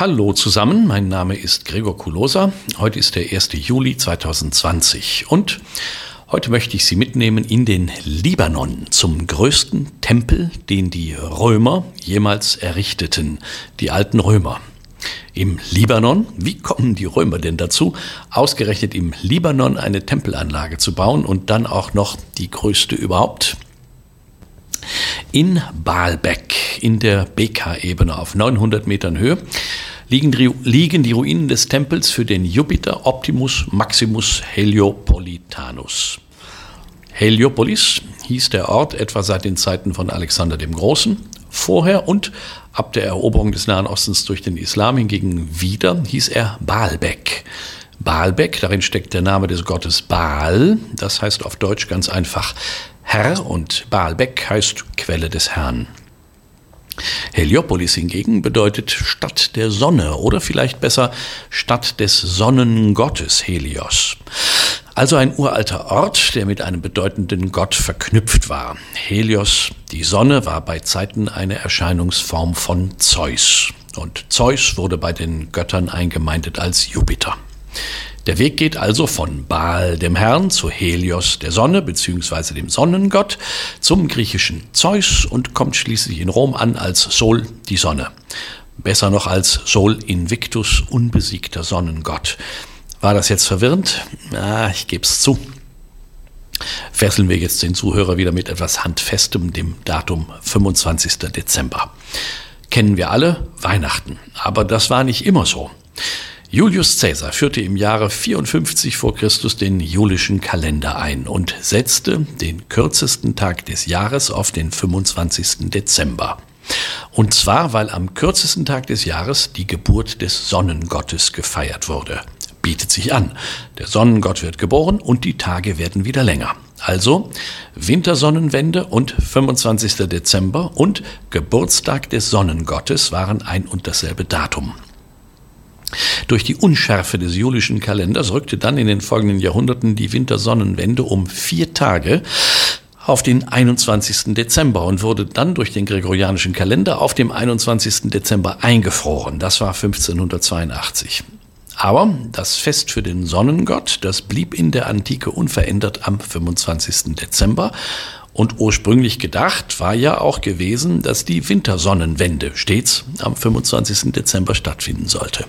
Hallo zusammen, mein Name ist Gregor Kulosa. Heute ist der 1. Juli 2020 und heute möchte ich Sie mitnehmen in den Libanon zum größten Tempel, den die Römer jemals errichteten, die alten Römer. Im Libanon, wie kommen die Römer denn dazu, ausgerechnet im Libanon eine Tempelanlage zu bauen und dann auch noch die größte überhaupt? In Baalbek, in der Beka-Ebene auf 900 Metern Höhe, liegen die, liegen die Ruinen des Tempels für den Jupiter Optimus Maximus Heliopolitanus. Heliopolis hieß der Ort etwa seit den Zeiten von Alexander dem Großen. Vorher und ab der Eroberung des Nahen Ostens durch den Islam hingegen wieder hieß er Baalbek. Baalbek, darin steckt der Name des Gottes Baal, das heißt auf Deutsch ganz einfach Herr und Baalbek heißt Quelle des Herrn. Heliopolis hingegen bedeutet Stadt der Sonne oder vielleicht besser Stadt des Sonnengottes Helios. Also ein uralter Ort, der mit einem bedeutenden Gott verknüpft war. Helios, die Sonne, war bei Zeiten eine Erscheinungsform von Zeus. Und Zeus wurde bei den Göttern eingemeindet als Jupiter. Der Weg geht also von Baal, dem Herrn, zu Helios, der Sonne bzw. dem Sonnengott, zum griechischen Zeus und kommt schließlich in Rom an als Sol, die Sonne. Besser noch als Sol Invictus, unbesiegter Sonnengott. War das jetzt verwirrend? Ah, ich gebe es zu. Fesseln wir jetzt den Zuhörer wieder mit etwas Handfestem, dem Datum 25. Dezember. Kennen wir alle Weihnachten, aber das war nicht immer so. Julius Caesar führte im Jahre 54 vor Christus den julischen Kalender ein und setzte den kürzesten Tag des Jahres auf den 25. Dezember. Und zwar, weil am kürzesten Tag des Jahres die Geburt des Sonnengottes gefeiert wurde. Bietet sich an. Der Sonnengott wird geboren und die Tage werden wieder länger. Also Wintersonnenwende und 25. Dezember und Geburtstag des Sonnengottes waren ein und dasselbe Datum. Durch die Unschärfe des julischen Kalenders rückte dann in den folgenden Jahrhunderten die Wintersonnenwende um vier Tage auf den 21. Dezember und wurde dann durch den gregorianischen Kalender auf dem 21. Dezember eingefroren. Das war 1582. Aber das Fest für den Sonnengott, das blieb in der Antike unverändert am 25. Dezember. Und ursprünglich gedacht war ja auch gewesen, dass die Wintersonnenwende stets am 25. Dezember stattfinden sollte.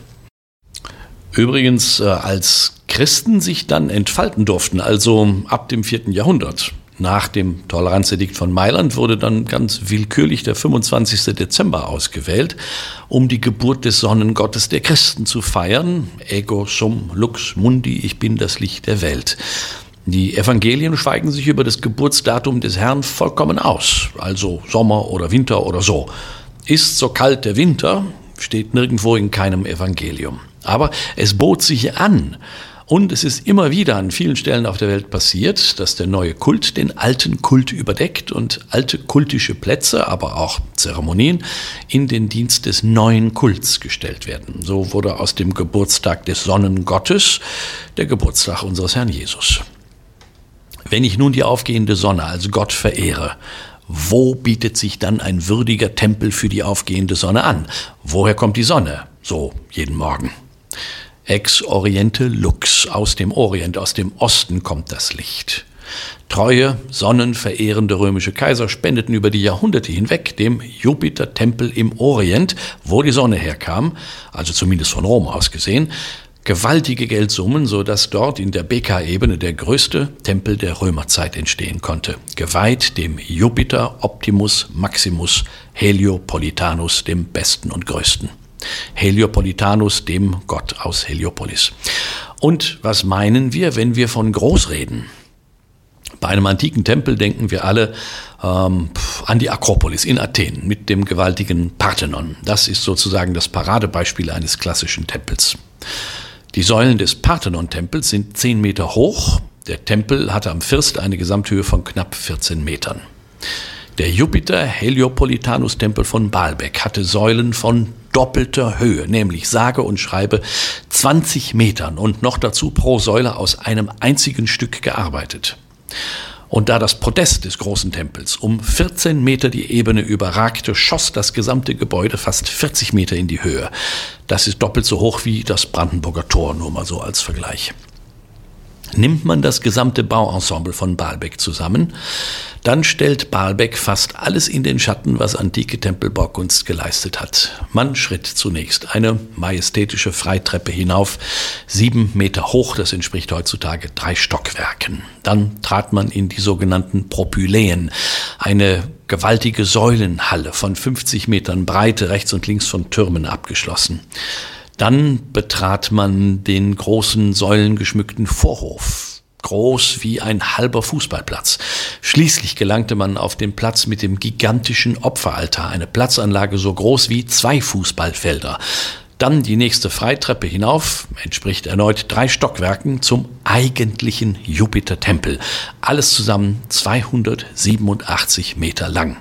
Übrigens, äh, als Christen sich dann entfalten durften, also ab dem vierten Jahrhundert. Nach dem Toleranzedikt von Mailand wurde dann ganz willkürlich der 25. Dezember ausgewählt, um die Geburt des Sonnengottes der Christen zu feiern. Ego sum lux mundi, ich bin das Licht der Welt. Die Evangelien schweigen sich über das Geburtsdatum des Herrn vollkommen aus, also Sommer oder Winter oder so. Ist so kalt der Winter, steht nirgendwo in keinem Evangelium. Aber es bot sich an. Und es ist immer wieder an vielen Stellen auf der Welt passiert, dass der neue Kult den alten Kult überdeckt und alte kultische Plätze, aber auch Zeremonien in den Dienst des neuen Kults gestellt werden. So wurde aus dem Geburtstag des Sonnengottes der Geburtstag unseres Herrn Jesus. Wenn ich nun die aufgehende Sonne als Gott verehre, wo bietet sich dann ein würdiger Tempel für die aufgehende Sonne an? Woher kommt die Sonne? So jeden Morgen. Ex Oriente Lux, aus dem Orient, aus dem Osten kommt das Licht. Treue, sonnenverehrende römische Kaiser spendeten über die Jahrhunderte hinweg dem Jupiter-Tempel im Orient, wo die Sonne herkam, also zumindest von Rom aus gesehen, gewaltige Geldsummen, so dass dort in der Beka-Ebene der größte Tempel der Römerzeit entstehen konnte, geweiht dem Jupiter Optimus Maximus Heliopolitanus, dem besten und größten. Heliopolitanus, dem Gott aus Heliopolis. Und was meinen wir, wenn wir von groß reden? Bei einem antiken Tempel denken wir alle ähm, an die Akropolis in Athen mit dem gewaltigen Parthenon. Das ist sozusagen das Paradebeispiel eines klassischen Tempels. Die Säulen des Parthenon-Tempels sind zehn Meter hoch. Der Tempel hatte am First eine Gesamthöhe von knapp 14 Metern. Der Jupiter Heliopolitanus Tempel von Baalbek hatte Säulen von doppelter Höhe, nämlich sage und schreibe 20 Metern und noch dazu pro Säule aus einem einzigen Stück gearbeitet. Und da das Podest des großen Tempels um 14 Meter die Ebene überragte, schoss das gesamte Gebäude fast 40 Meter in die Höhe. Das ist doppelt so hoch wie das Brandenburger Tor, nur mal so als Vergleich. Nimmt man das gesamte Bauensemble von Baalbek zusammen, dann stellt Baalbek fast alles in den Schatten, was antike Tempelbaukunst geleistet hat. Man schritt zunächst eine majestätische Freitreppe hinauf, sieben Meter hoch, das entspricht heutzutage drei Stockwerken. Dann trat man in die sogenannten Propyläen, eine gewaltige Säulenhalle von 50 Metern Breite, rechts und links von Türmen abgeschlossen. Dann betrat man den großen säulengeschmückten Vorhof, groß wie ein halber Fußballplatz. Schließlich gelangte man auf den Platz mit dem gigantischen Opferaltar, eine Platzanlage so groß wie zwei Fußballfelder. Dann die nächste Freitreppe hinauf, entspricht erneut drei Stockwerken zum eigentlichen Jupiter-Tempel. Alles zusammen 287 Meter lang.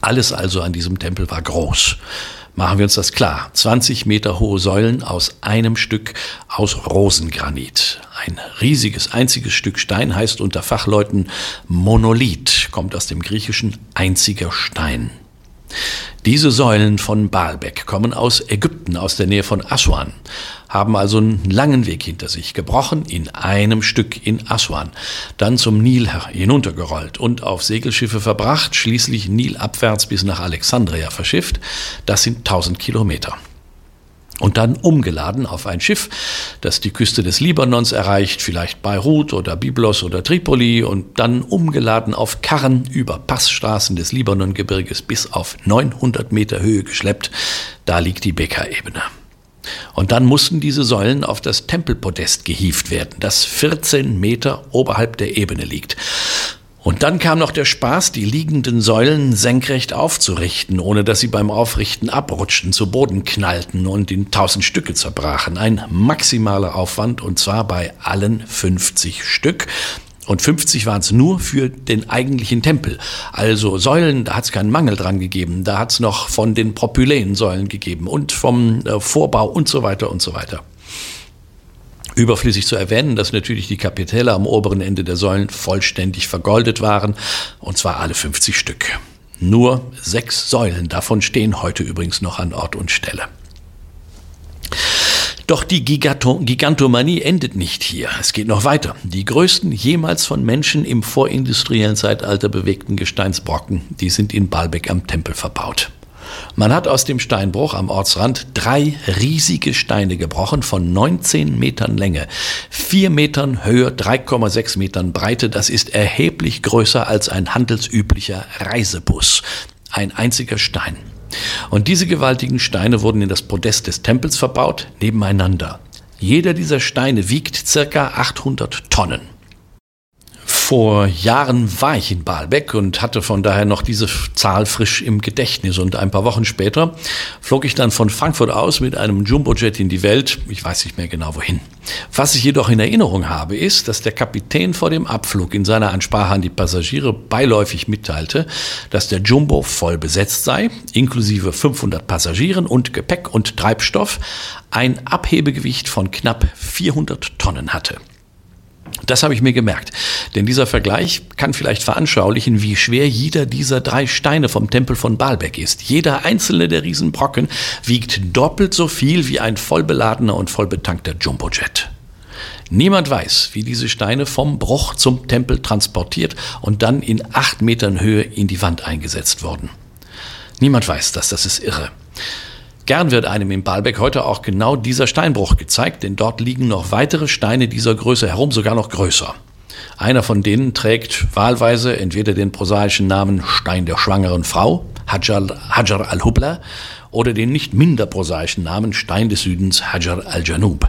Alles also an diesem Tempel war groß. Machen wir uns das klar. 20 Meter hohe Säulen aus einem Stück aus Rosengranit. Ein riesiges, einziges Stück Stein heißt unter Fachleuten Monolith, kommt aus dem griechischen einziger Stein. Diese Säulen von Baalbek kommen aus Ägypten, aus der Nähe von Aswan, haben also einen langen Weg hinter sich, gebrochen in einem Stück in Aswan, dann zum Nil hinuntergerollt und auf Segelschiffe verbracht, schließlich nilabwärts bis nach Alexandria verschifft. Das sind 1000 Kilometer und dann umgeladen auf ein Schiff, das die Küste des Libanons erreicht, vielleicht Beirut oder Byblos oder Tripoli und dann umgeladen auf Karren über Passstraßen des Libanongebirges bis auf 900 Meter Höhe geschleppt. Da liegt die Beka-Ebene. Und dann mussten diese Säulen auf das Tempelpodest gehievt werden, das 14 Meter oberhalb der Ebene liegt. Und dann kam noch der Spaß, die liegenden Säulen senkrecht aufzurichten, ohne dass sie beim Aufrichten abrutschten, zu Boden knallten und in tausend Stücke zerbrachen. Ein maximaler Aufwand und zwar bei allen 50 Stück. Und 50 waren es nur für den eigentlichen Tempel. Also Säulen, da hat es keinen Mangel dran gegeben. Da hat es noch von den Propyläen Säulen gegeben und vom äh, Vorbau und so weiter und so weiter. Überflüssig zu erwähnen, dass natürlich die Kapitelle am oberen Ende der Säulen vollständig vergoldet waren, und zwar alle 50 Stück. Nur sechs Säulen davon stehen heute übrigens noch an Ort und Stelle. Doch die Giganto Gigantomanie endet nicht hier. Es geht noch weiter. Die größten jemals von Menschen im vorindustriellen Zeitalter bewegten Gesteinsbrocken, die sind in Baalbek am Tempel verbaut. Man hat aus dem Steinbruch am Ortsrand drei riesige Steine gebrochen von 19 Metern Länge, 4 Metern Höhe, 3,6 Metern Breite. Das ist erheblich größer als ein handelsüblicher Reisebus. Ein einziger Stein. Und diese gewaltigen Steine wurden in das Podest des Tempels verbaut, nebeneinander. Jeder dieser Steine wiegt circa 800 Tonnen. Vor Jahren war ich in Baalbek und hatte von daher noch diese Zahl frisch im Gedächtnis. Und ein paar Wochen später flog ich dann von Frankfurt aus mit einem Jumbojet in die Welt. Ich weiß nicht mehr genau wohin. Was ich jedoch in Erinnerung habe, ist, dass der Kapitän vor dem Abflug in seiner Ansprache an die Passagiere beiläufig mitteilte, dass der Jumbo voll besetzt sei, inklusive 500 Passagieren und Gepäck und Treibstoff, ein Abhebegewicht von knapp 400 Tonnen hatte. Das habe ich mir gemerkt. Denn dieser Vergleich kann vielleicht veranschaulichen, wie schwer jeder dieser drei Steine vom Tempel von Baalbek ist. Jeder einzelne der Riesenbrocken wiegt doppelt so viel wie ein vollbeladener und vollbetankter Jumbojet. Niemand weiß, wie diese Steine vom Bruch zum Tempel transportiert und dann in acht Metern Höhe in die Wand eingesetzt wurden. Niemand weiß das, das ist irre. Gern wird einem im Baalbek heute auch genau dieser Steinbruch gezeigt, denn dort liegen noch weitere Steine dieser Größe herum, sogar noch größer. Einer von denen trägt wahlweise entweder den prosaischen Namen Stein der schwangeren Frau, Hajar, Hajar al-Hubla, oder den nicht minder prosaischen Namen Stein des Südens, Hajar al-Janub.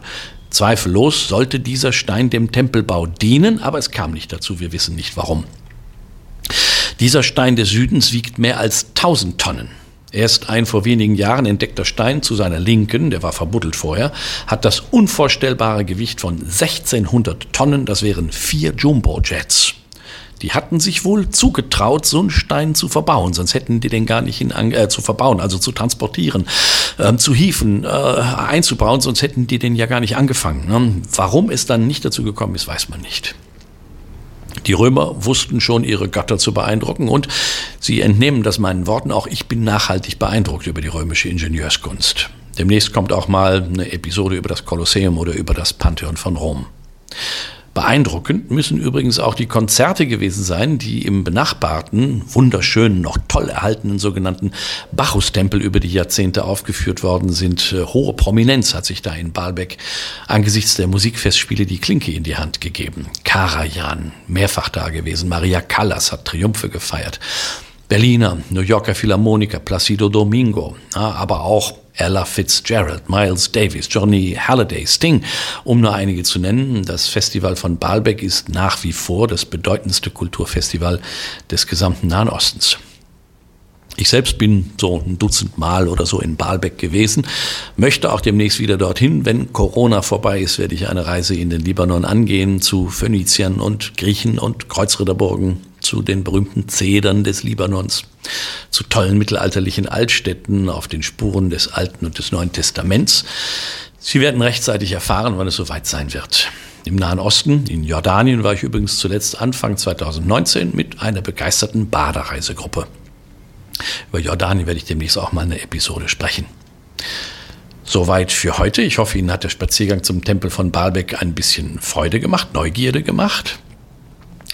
Zweifellos sollte dieser Stein dem Tempelbau dienen, aber es kam nicht dazu, wir wissen nicht warum. Dieser Stein des Südens wiegt mehr als 1000 Tonnen. Erst ein vor wenigen Jahren entdeckter Stein zu seiner Linken, der war verbuddelt vorher, hat das unvorstellbare Gewicht von 1600 Tonnen, das wären vier Jumbo-Jets. Die hatten sich wohl zugetraut, so einen Stein zu verbauen, sonst hätten die den gar nicht in, äh, zu verbauen, also zu transportieren, äh, zu hieven, äh, einzubauen, sonst hätten die den ja gar nicht angefangen. Ne? Warum es dann nicht dazu gekommen ist, weiß man nicht. Die Römer wussten schon, ihre Götter zu beeindrucken und sie entnehmen das meinen Worten auch, ich bin nachhaltig beeindruckt über die römische Ingenieurskunst. Demnächst kommt auch mal eine Episode über das Kolosseum oder über das Pantheon von Rom. Beeindruckend müssen übrigens auch die Konzerte gewesen sein, die im benachbarten, wunderschönen, noch toll erhaltenen sogenannten Bacchus-Tempel über die Jahrzehnte aufgeführt worden sind. Äh, hohe Prominenz hat sich da in Baalbek angesichts der Musikfestspiele die Klinke in die Hand gegeben. Karajan, mehrfach da gewesen. Maria Callas hat Triumphe gefeiert. Berliner, New Yorker Philharmoniker, Placido Domingo, aber auch Ella Fitzgerald, Miles Davis, Johnny Halliday, Sting, um nur einige zu nennen. Das Festival von Baalbek ist nach wie vor das bedeutendste Kulturfestival des gesamten Nahen Ostens. Ich selbst bin so ein Dutzend Mal oder so in Baalbek gewesen, möchte auch demnächst wieder dorthin. Wenn Corona vorbei ist, werde ich eine Reise in den Libanon angehen zu Phöniziern und Griechen und Kreuzritterburgen, zu den berühmten Zedern des Libanons, zu tollen mittelalterlichen Altstädten auf den Spuren des Alten und des Neuen Testaments. Sie werden rechtzeitig erfahren, wann es soweit sein wird. Im Nahen Osten, in Jordanien, war ich übrigens zuletzt Anfang 2019 mit einer begeisterten Badereisegruppe. Über Jordanien werde ich demnächst auch mal eine Episode sprechen. Soweit für heute. Ich hoffe, Ihnen hat der Spaziergang zum Tempel von Baalbek ein bisschen Freude gemacht, Neugierde gemacht.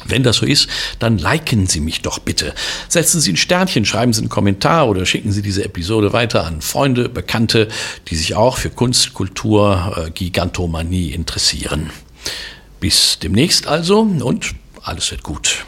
Wenn das so ist, dann liken Sie mich doch bitte. Setzen Sie ein Sternchen, schreiben Sie einen Kommentar oder schicken Sie diese Episode weiter an Freunde, Bekannte, die sich auch für Kunst, Kultur, äh, Gigantomanie interessieren. Bis demnächst also und alles wird gut.